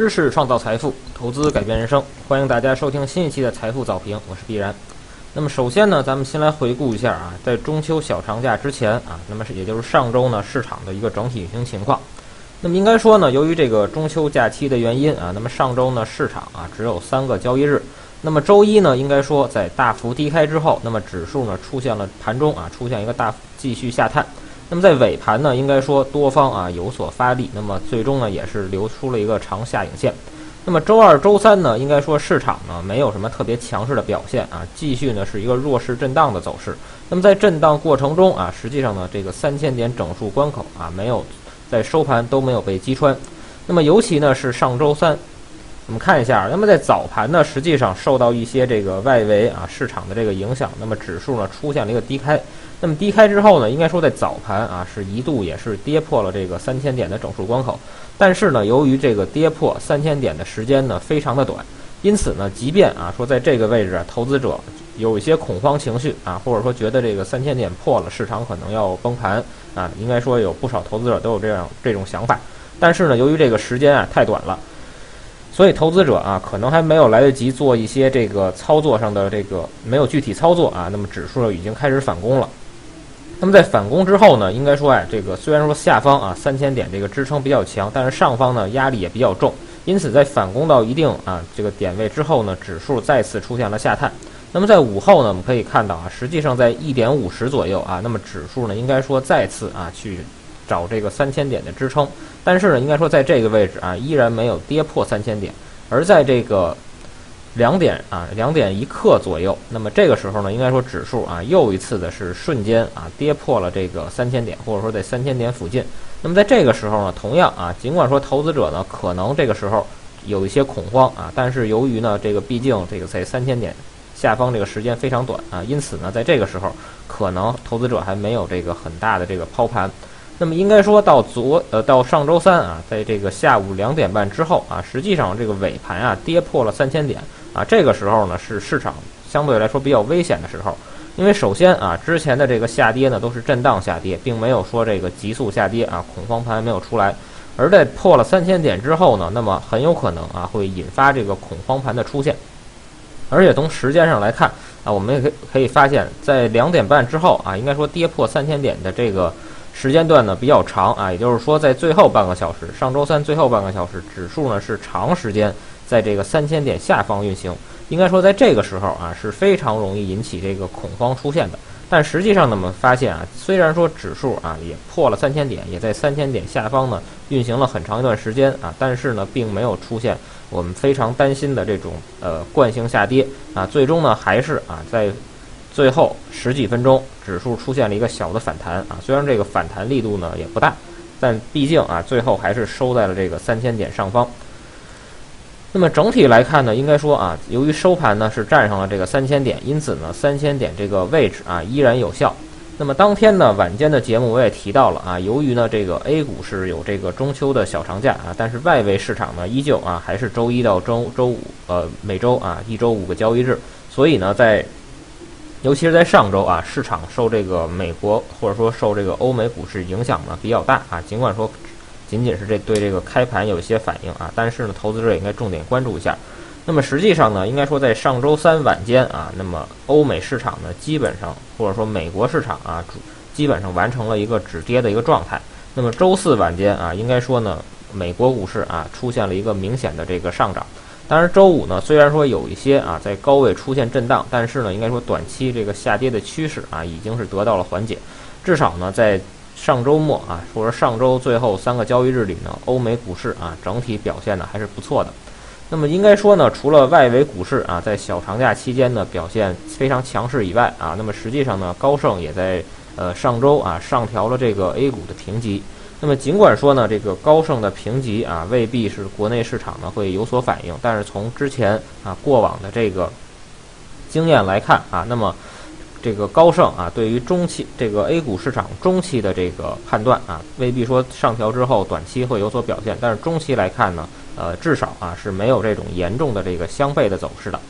知识创造财富，投资改变人生。欢迎大家收听新一期的财富早评，我是必然。那么首先呢，咱们先来回顾一下啊，在中秋小长假之前啊，那么是也就是上周呢市场的一个整体运行情况。那么应该说呢，由于这个中秋假期的原因啊，那么上周呢市场啊只有三个交易日。那么周一呢，应该说在大幅低开之后，那么指数呢出现了盘中啊出现一个大继续下探。那么在尾盘呢，应该说多方啊有所发力，那么最终呢也是留出了一个长下影线。那么周二、周三呢，应该说市场呢没有什么特别强势的表现啊，继续呢是一个弱势震荡的走势。那么在震荡过程中啊，实际上呢这个三千点整数关口啊没有在收盘都没有被击穿。那么尤其呢是上周三，我们看一下，那么在早盘呢，实际上受到一些这个外围啊市场的这个影响，那么指数呢出现了一个低开。那么低开之后呢，应该说在早盘啊是一度也是跌破了这个三千点的整数关口，但是呢，由于这个跌破三千点的时间呢非常的短，因此呢，即便啊说在这个位置啊投资者有一些恐慌情绪啊，或者说觉得这个三千点破了，市场可能要崩盘啊，应该说有不少投资者都有这样这种想法，但是呢，由于这个时间啊太短了。所以投资者啊，可能还没有来得及做一些这个操作上的这个没有具体操作啊，那么指数已经开始反攻了。那么在反攻之后呢，应该说哎，这个虽然说下方啊三千点这个支撑比较强，但是上方呢压力也比较重，因此在反攻到一定啊这个点位之后呢，指数再次出现了下探。那么在午后呢，我们可以看到啊，实际上在一点五十左右啊，那么指数呢应该说再次啊去找这个三千点的支撑，但是呢应该说在这个位置啊依然没有跌破三千点，而在这个。两点啊，两点一刻左右。那么这个时候呢，应该说指数啊又一次的是瞬间啊跌破了这个三千点，或者说在三千点附近。那么在这个时候呢，同样啊，尽管说投资者呢可能这个时候有一些恐慌啊，但是由于呢这个毕竟这个在三千点下方这个时间非常短啊，因此呢在这个时候可能投资者还没有这个很大的这个抛盘。那么应该说到昨呃到上周三啊，在这个下午两点半之后啊，实际上这个尾盘啊跌破了三千点啊，这个时候呢是市场相对来说比较危险的时候，因为首先啊之前的这个下跌呢都是震荡下跌，并没有说这个急速下跌啊，恐慌盘没有出来，而在破了三千点之后呢，那么很有可能啊会引发这个恐慌盘的出现，而且从时间上来看啊，我们也可可以发现，在两点半之后啊，应该说跌破三千点的这个。时间段呢比较长啊，也就是说在最后半个小时，上周三最后半个小时，指数呢是长时间在这个三千点下方运行。应该说在这个时候啊是非常容易引起这个恐慌出现的。但实际上呢，我们发现啊，虽然说指数啊也破了三千点，也在三千点下方呢运行了很长一段时间啊，但是呢并没有出现我们非常担心的这种呃惯性下跌啊，最终呢还是啊在。最后十几分钟，指数出现了一个小的反弹啊，虽然这个反弹力度呢也不大，但毕竟啊，最后还是收在了这个三千点上方。那么整体来看呢，应该说啊，由于收盘呢是站上了这个三千点，因此呢，三千点这个位置啊依然有效。那么当天呢晚间的节目我也提到了啊，由于呢这个 A 股是有这个中秋的小长假啊，但是外围市场呢依旧啊还是周一到周周五呃每周啊一周五个交易日，所以呢在尤其是在上周啊，市场受这个美国或者说受这个欧美股市影响呢比较大啊。尽管说仅仅是这对这个开盘有一些反应啊，但是呢，投资者也应该重点关注一下。那么实际上呢，应该说在上周三晚间啊，那么欧美市场呢基本上或者说美国市场啊，主基本上完成了一个止跌的一个状态。那么周四晚间啊，应该说呢，美国股市啊出现了一个明显的这个上涨。当然，周五呢，虽然说有一些啊在高位出现震荡，但是呢，应该说短期这个下跌的趋势啊已经是得到了缓解。至少呢，在上周末啊，或者上周最后三个交易日里呢，欧美股市啊整体表现呢还是不错的。那么应该说呢，除了外围股市啊在小长假期间呢表现非常强势以外啊，那么实际上呢，高盛也在呃上周啊上调了这个 A 股的评级。那么尽管说呢，这个高盛的评级啊未必是国内市场呢会有所反应，但是从之前啊过往的这个经验来看啊，那么这个高盛啊对于中期这个 A 股市场中期的这个判断啊，未必说上调之后短期会有所表现，但是中期来看呢，呃至少啊是没有这种严重的这个相悖的走势的。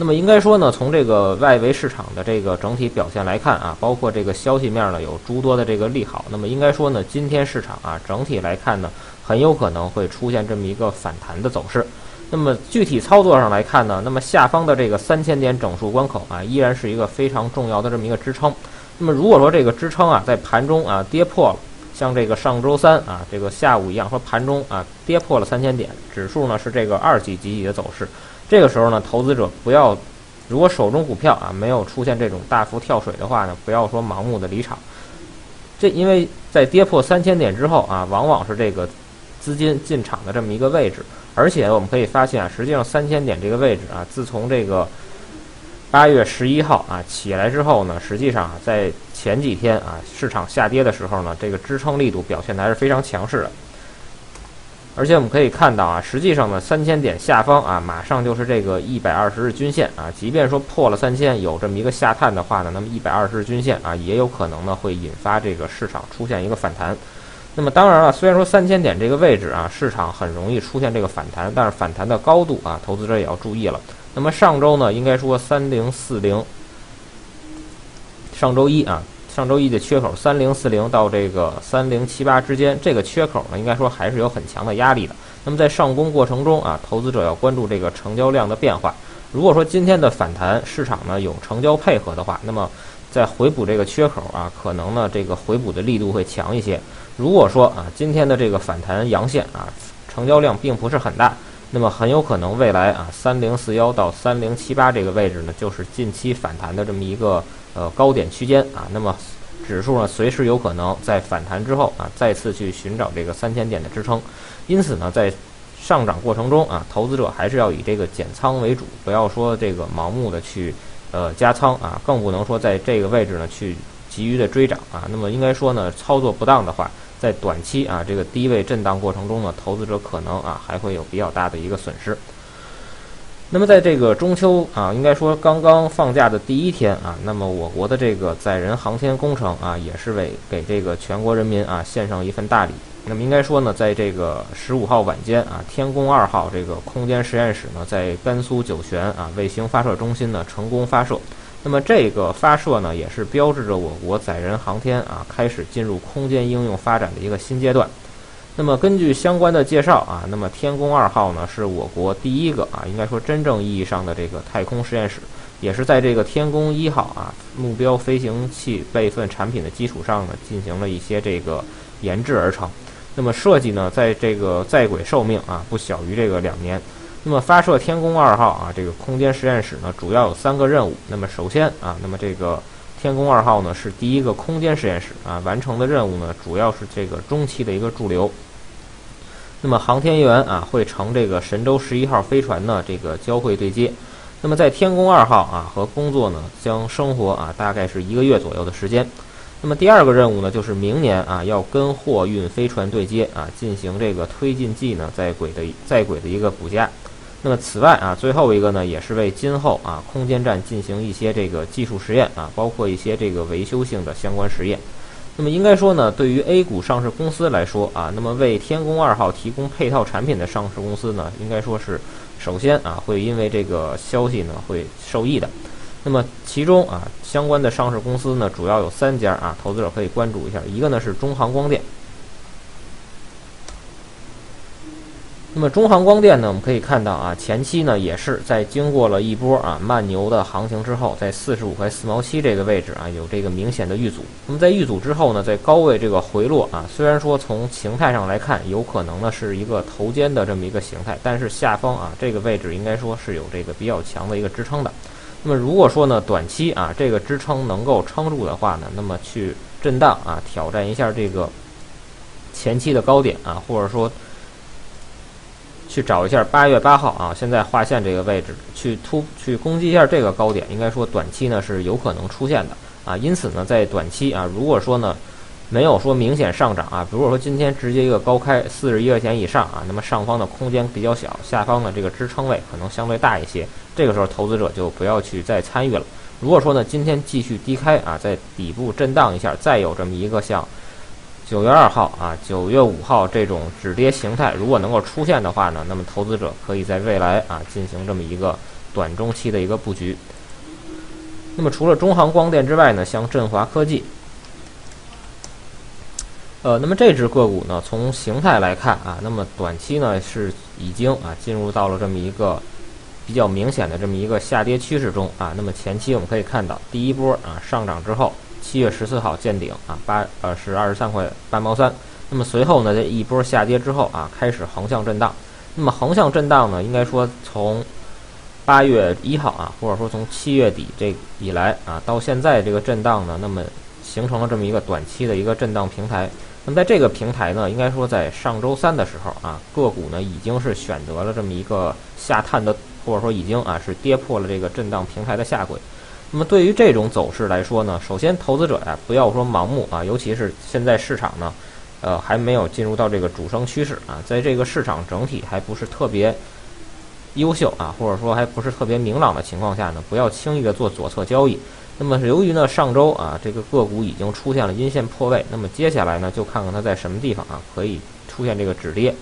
那么应该说呢，从这个外围市场的这个整体表现来看啊，包括这个消息面呢有诸多的这个利好。那么应该说呢，今天市场啊整体来看呢，很有可能会出现这么一个反弹的走势。那么具体操作上来看呢，那么下方的这个三千点整数关口啊，依然是一个非常重要的这么一个支撑。那么如果说这个支撑啊在盘中啊跌破了，像这个上周三啊这个下午一样，说盘中啊跌破了三千点，指数呢是这个二级集体的走势，这个时候呢，投资者不要，如果手中股票啊没有出现这种大幅跳水的话呢，不要说盲目的离场。这因为在跌破三千点之后啊，往往是这个资金进场的这么一个位置。而且我们可以发现啊，实际上三千点这个位置啊，自从这个八月十一号啊起来之后呢，实际上啊，在前几天啊市场下跌的时候呢，这个支撑力度表现的还是非常强势的。而且我们可以看到啊，实际上呢，三千点下方啊，马上就是这个一百二十日均线啊，即便说破了三千，有这么一个下探的话呢，那么一百二十日均线啊，也有可能呢会引发这个市场出现一个反弹。那么当然了，虽然说三千点这个位置啊，市场很容易出现这个反弹，但是反弹的高度啊，投资者也要注意了。那么上周呢，应该说三零四零，上周一啊，上周一的缺口三零四零到这个三零七八之间，这个缺口呢，应该说还是有很强的压力的。那么在上攻过程中啊，投资者要关注这个成交量的变化。如果说今天的反弹市场呢有成交配合的话，那么在回补这个缺口啊，可能呢这个回补的力度会强一些。如果说啊，今天的这个反弹阳线啊，成交量并不是很大，那么很有可能未来啊，三零四幺到三零七八这个位置呢，就是近期反弹的这么一个呃高点区间啊。那么指数呢，随时有可能在反弹之后啊，再次去寻找这个三千点的支撑。因此呢，在上涨过程中啊，投资者还是要以这个减仓为主，不要说这个盲目的去呃加仓啊，更不能说在这个位置呢去急于的追涨啊。那么应该说呢，操作不当的话。在短期啊这个低位震荡过程中呢，投资者可能啊还会有比较大的一个损失。那么在这个中秋啊，应该说刚刚放假的第一天啊，那么我国的这个载人航天工程啊，也是为给这个全国人民啊献上一份大礼。那么应该说呢，在这个十五号晚间啊，天宫二号这个空间实验室呢，在甘肃酒泉啊卫星发射中心呢成功发射。那么这个发射呢，也是标志着我国载人航天啊开始进入空间应用发展的一个新阶段。那么根据相关的介绍啊，那么天宫二号呢是我国第一个啊，应该说真正意义上的这个太空实验室，也是在这个天宫一号啊目标飞行器备份产品的基础上呢，进行了一些这个研制而成。那么设计呢，在这个在轨寿命啊不小于这个两年。那么发射天宫二号啊，这个空间实验室呢，主要有三个任务。那么首先啊，那么这个天宫二号呢是第一个空间实验室啊，完成的任务呢主要是这个中期的一个驻留。那么航天员啊会乘这个神舟十一号飞船呢这个交会对接。那么在天宫二号啊和工作呢将生活啊大概是一个月左右的时间。那么第二个任务呢就是明年啊要跟货运飞船对接啊，进行这个推进剂呢在轨的在轨的一个补加。那么此外啊，最后一个呢，也是为今后啊空间站进行一些这个技术实验啊，包括一些这个维修性的相关实验。那么应该说呢，对于 A 股上市公司来说啊，那么为天宫二号提供配套产品的上市公司呢，应该说是首先啊会因为这个消息呢会受益的。那么其中啊相关的上市公司呢，主要有三家啊，投资者可以关注一下。一个呢是中航光电。那么中航光电呢，我们可以看到啊，前期呢也是在经过了一波啊慢牛的行情之后，在四十五块四毛七这个位置啊有这个明显的遇阻。那么在遇阻之后呢，在高位这个回落啊，虽然说从形态上来看，有可能呢是一个头肩的这么一个形态，但是下方啊这个位置应该说是有这个比较强的一个支撑的。那么如果说呢短期啊这个支撑能够撑住的话呢，那么去震荡啊挑战一下这个前期的高点啊，或者说。去找一下八月八号啊，现在划线这个位置去突去攻击一下这个高点，应该说短期呢是有可能出现的啊。因此呢，在短期啊，如果说呢没有说明显上涨啊，比如说今天直接一个高开四十一块钱以上啊，那么上方的空间比较小，下方的这个支撑位可能相对大一些，这个时候投资者就不要去再参与了。如果说呢今天继续低开啊，在底部震荡一下，再有这么一个像。九月二号啊，九月五号这种止跌形态如果能够出现的话呢，那么投资者可以在未来啊进行这么一个短中期的一个布局。那么除了中航光电之外呢，像振华科技，呃，那么这只个股呢，从形态来看啊，那么短期呢是已经啊进入到了这么一个比较明显的这么一个下跌趋势中啊。那么前期我们可以看到第一波啊上涨之后，七月十四号见顶啊，八呃是二十三块八毛三。那么随后呢，这一波下跌之后啊，开始横向震荡。那么横向震荡呢，应该说从八月一号啊，或者说从七月底这以来啊，到现在这个震荡呢，那么形成了这么一个短期的一个震荡平台。那么在这个平台呢，应该说在上周三的时候啊，个股呢已经是选择了这么一个下探的，或者说已经啊是跌破了这个震荡平台的下轨。那么对于这种走势来说呢，首先投资者呀不要说盲目啊，尤其是现在市场呢。呃，还没有进入到这个主升趋势啊，在这个市场整体还不是特别优秀啊，或者说还不是特别明朗的情况下呢，不要轻易的做左侧交易。那么由于呢上周啊这个个股已经出现了阴线破位，那么接下来呢就看看它在什么地方啊可以出现这个止跌。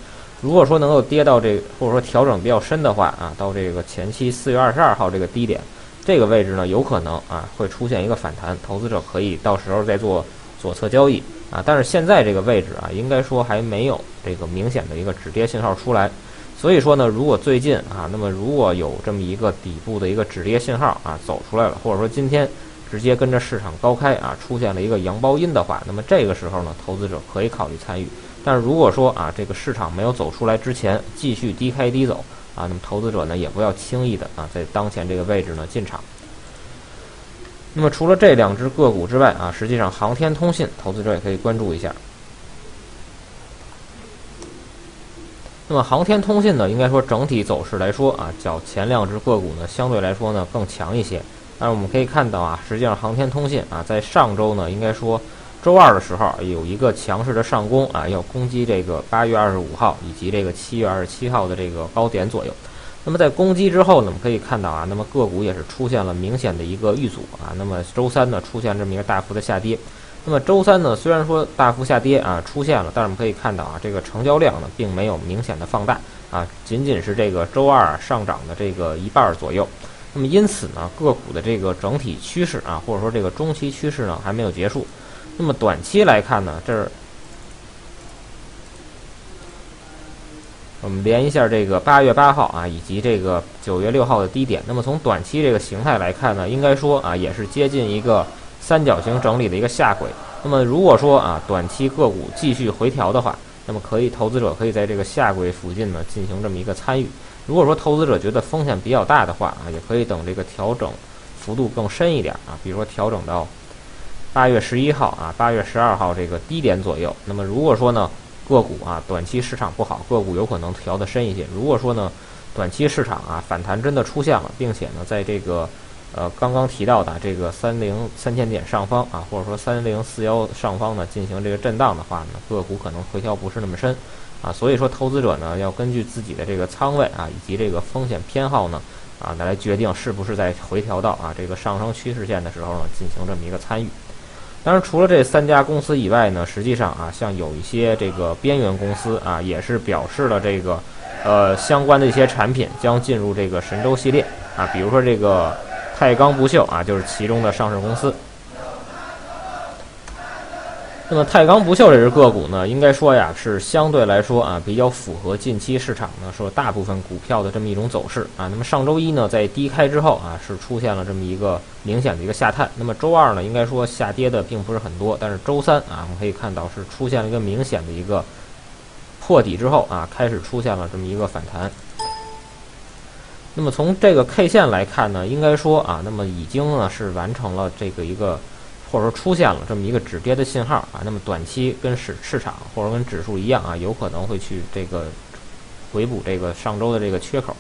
如果说能够跌到这或者说调整比较深的话啊，到这个前期四月二十二号这个低点这个位置呢，有可能啊会出现一个反弹，投资者可以到时候再做左侧交易。啊，但是现在这个位置啊，应该说还没有这个明显的一个止跌信号出来，所以说呢，如果最近啊，那么如果有这么一个底部的一个止跌信号啊走出来了，或者说今天直接跟着市场高开啊，出现了一个阳包阴的话，那么这个时候呢，投资者可以考虑参与。但是如果说啊，这个市场没有走出来之前继续低开低走啊，那么投资者呢也不要轻易的啊在当前这个位置呢进场。那么除了这两只个股之外啊，实际上航天通信投资者也可以关注一下。那么航天通信呢，应该说整体走势来说啊，较前两只个股呢相对来说呢更强一些。但是我们可以看到啊，实际上航天通信啊，在上周呢，应该说周二的时候有一个强势的上攻啊，要攻击这个八月二十五号以及这个七月二十七号的这个高点左右。那么在攻击之后呢，我们可以看到啊，那么个股也是出现了明显的一个遇阻啊。那么周三呢，出现这么一个大幅的下跌。那么周三呢，虽然说大幅下跌啊出现了，但是我们可以看到啊，这个成交量呢并没有明显的放大啊，仅仅是这个周二上涨的这个一半左右。那么因此呢，个股的这个整体趋势啊，或者说这个中期趋势呢还没有结束。那么短期来看呢，这儿。我们连一下这个八月八号啊，以及这个九月六号的低点。那么从短期这个形态来看呢，应该说啊，也是接近一个三角形整理的一个下轨。那么如果说啊，短期个股继续回调的话，那么可以投资者可以在这个下轨附近呢进行这么一个参与。如果说投资者觉得风险比较大的话啊，也可以等这个调整幅度更深一点啊，比如说调整到八月十一号啊，八月十二号这个低点左右。那么如果说呢？个股啊，短期市场不好，个股有可能调得深一些。如果说呢，短期市场啊反弹真的出现了，并且呢，在这个呃刚刚提到的这个三零三千点上方啊，或者说三零四幺上方呢进行这个震荡的话呢，个股可能回调不是那么深啊。所以说，投资者呢要根据自己的这个仓位啊以及这个风险偏好呢啊来决定是不是在回调到啊这个上升趋势线的时候呢进行这么一个参与。当然，除了这三家公司以外呢，实际上啊，像有一些这个边缘公司啊，也是表示了这个，呃，相关的一些产品将进入这个神州系列啊，比如说这个太钢不锈啊，就是其中的上市公司。那么太钢不锈这只个股呢，应该说呀是相对来说啊比较符合近期市场呢说大部分股票的这么一种走势啊。那么上周一呢在低开之后啊是出现了这么一个明显的一个下探。那么周二呢应该说下跌的并不是很多，但是周三啊我们可以看到是出现了一个明显的一个破底之后啊开始出现了这么一个反弹。那么从这个 K 线来看呢，应该说啊那么已经呢是完成了这个一个。或者说出现了这么一个止跌的信号啊，那么短期跟市市场或者跟指数一样啊，有可能会去这个回补这个上周的这个缺口。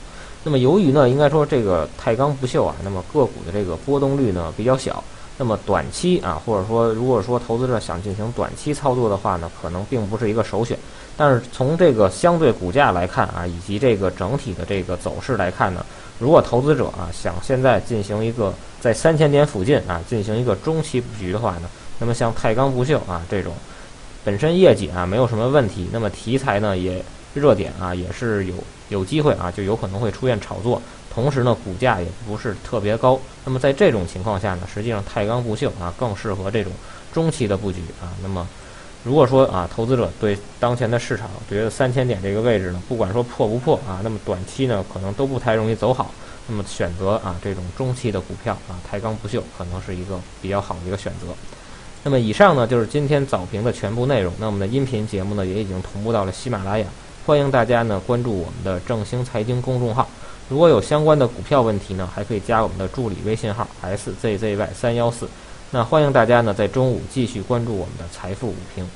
那么由于呢，应该说这个太钢不锈啊，那么个股的这个波动率呢比较小，那么短期啊，或者说如果说投资者想进行短期操作的话呢，可能并不是一个首选。但是从这个相对股价来看啊，以及这个整体的这个走势来看呢。如果投资者啊想现在进行一个在三千点附近啊进行一个中期布局的话呢，那么像太钢不锈啊这种本身业绩啊没有什么问题，那么题材呢也热点啊也是有有机会啊就有可能会出现炒作，同时呢股价也不是特别高，那么在这种情况下呢，实际上太钢不锈啊更适合这种中期的布局啊，那么如果说啊，投资者对当前的市场觉得三千点这个位置呢，不管说破不破啊，那么短期呢可能都不太容易走好。那么选择啊这种中期的股票啊，抬杠不锈可能是一个比较好的一个选择。那么以上呢就是今天早评的全部内容。那我们的音频节目呢也已经同步到了喜马拉雅，欢迎大家呢关注我们的正兴财经公众号。如果有相关的股票问题呢，还可以加我们的助理微信号 szzy 三幺四。那欢迎大家呢在中午继续关注我们的财富午评。